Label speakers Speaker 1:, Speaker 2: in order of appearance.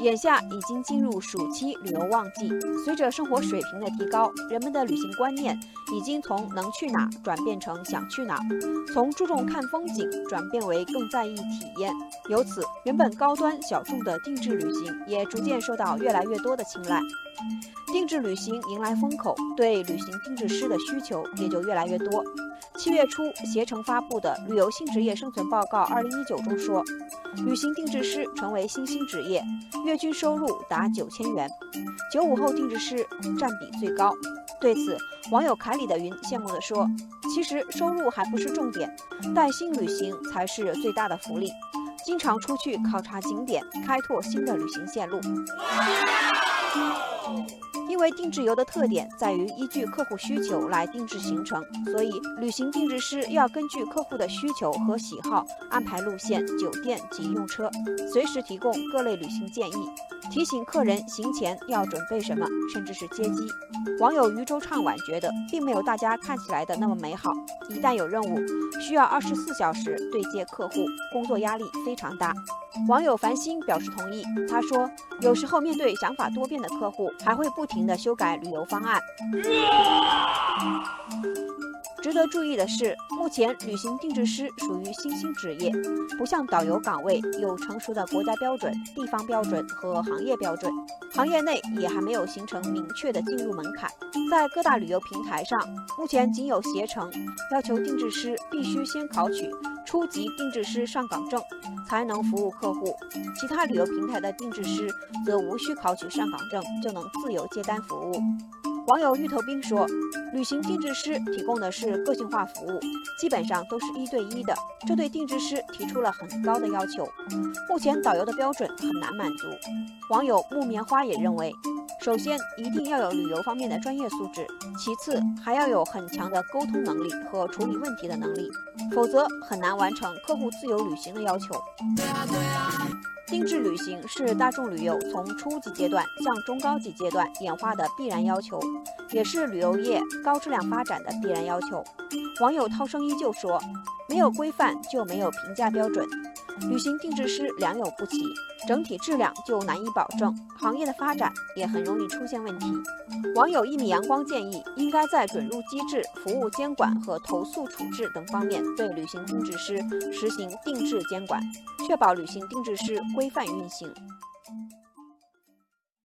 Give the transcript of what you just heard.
Speaker 1: 眼下已经进入暑期旅游旺季，随着生活水平的提高，人们的旅行观念已经从能去哪转变成想去哪，从注重看风景转变为更在意体验。由此，原本高端小众的定制旅行也逐渐受到越来越多的青睐。定制旅行迎来风口，对旅行定制师的需求也就越来越多。七月初，携程发布的《旅游新职业生存报告（二零一九）》中说，旅行定制师成为新兴职业，月均收入达九千元，九五后定制师占比最高。对此，网友凯里的云羡慕地说：“其实收入还不是重点，带薪旅行才是最大的福利。经常出去考察景点，开拓新的旅行线路。”因为定制游的特点在于依据客户需求来定制行程，所以旅行定制师要根据客户的需求和喜好安排路线、酒店及用车，随时提供各类旅行建议，提醒客人行前要准备什么，甚至是接机。网友渔舟唱晚觉得，并没有大家看起来的那么美好。一旦有任务，需要二十四小时对接客户，工作压力非常大。网友繁星表示同意，他说，有时候面对想法多变的客户，还会不停。的修改旅游方案。值得注意的是，目前旅行定制师属于新兴职业，不像导游岗位有成熟的国家标准、地方标准和行业标准，行业内也还没有形成明确的进入门槛。在各大旅游平台上，目前仅有携程要求定制师必须先考取初级定制师上岗证，才能服务客户；其他旅游平台的定制师则无需考取上岗证就能自由接单服务。网友芋头兵说：“旅行定制师提供的是个性化服务，基本上都是一对一的，这对定制师提出了很高的要求。目前导游的标准很难满足。”网友木棉花也认为，首先一定要有旅游方面的专业素质，其次还要有很强的沟通能力和处理问题的能力，否则很难完成客户自由旅行的要求。定制旅行是大众旅游从初级阶段向中高级阶段演化的必然要求，也是旅游业高质量发展的必然要求。网友涛声依旧说：“没有规范就没有评价标准。”旅行定制师良莠不齐，整体质量就难以保证，行业的发展也很容易出现问题。网友一米阳光建议，应该在准入机制、服务监管和投诉处置等方面对旅行定制师实行定制监管，确保旅行定制师规范运行。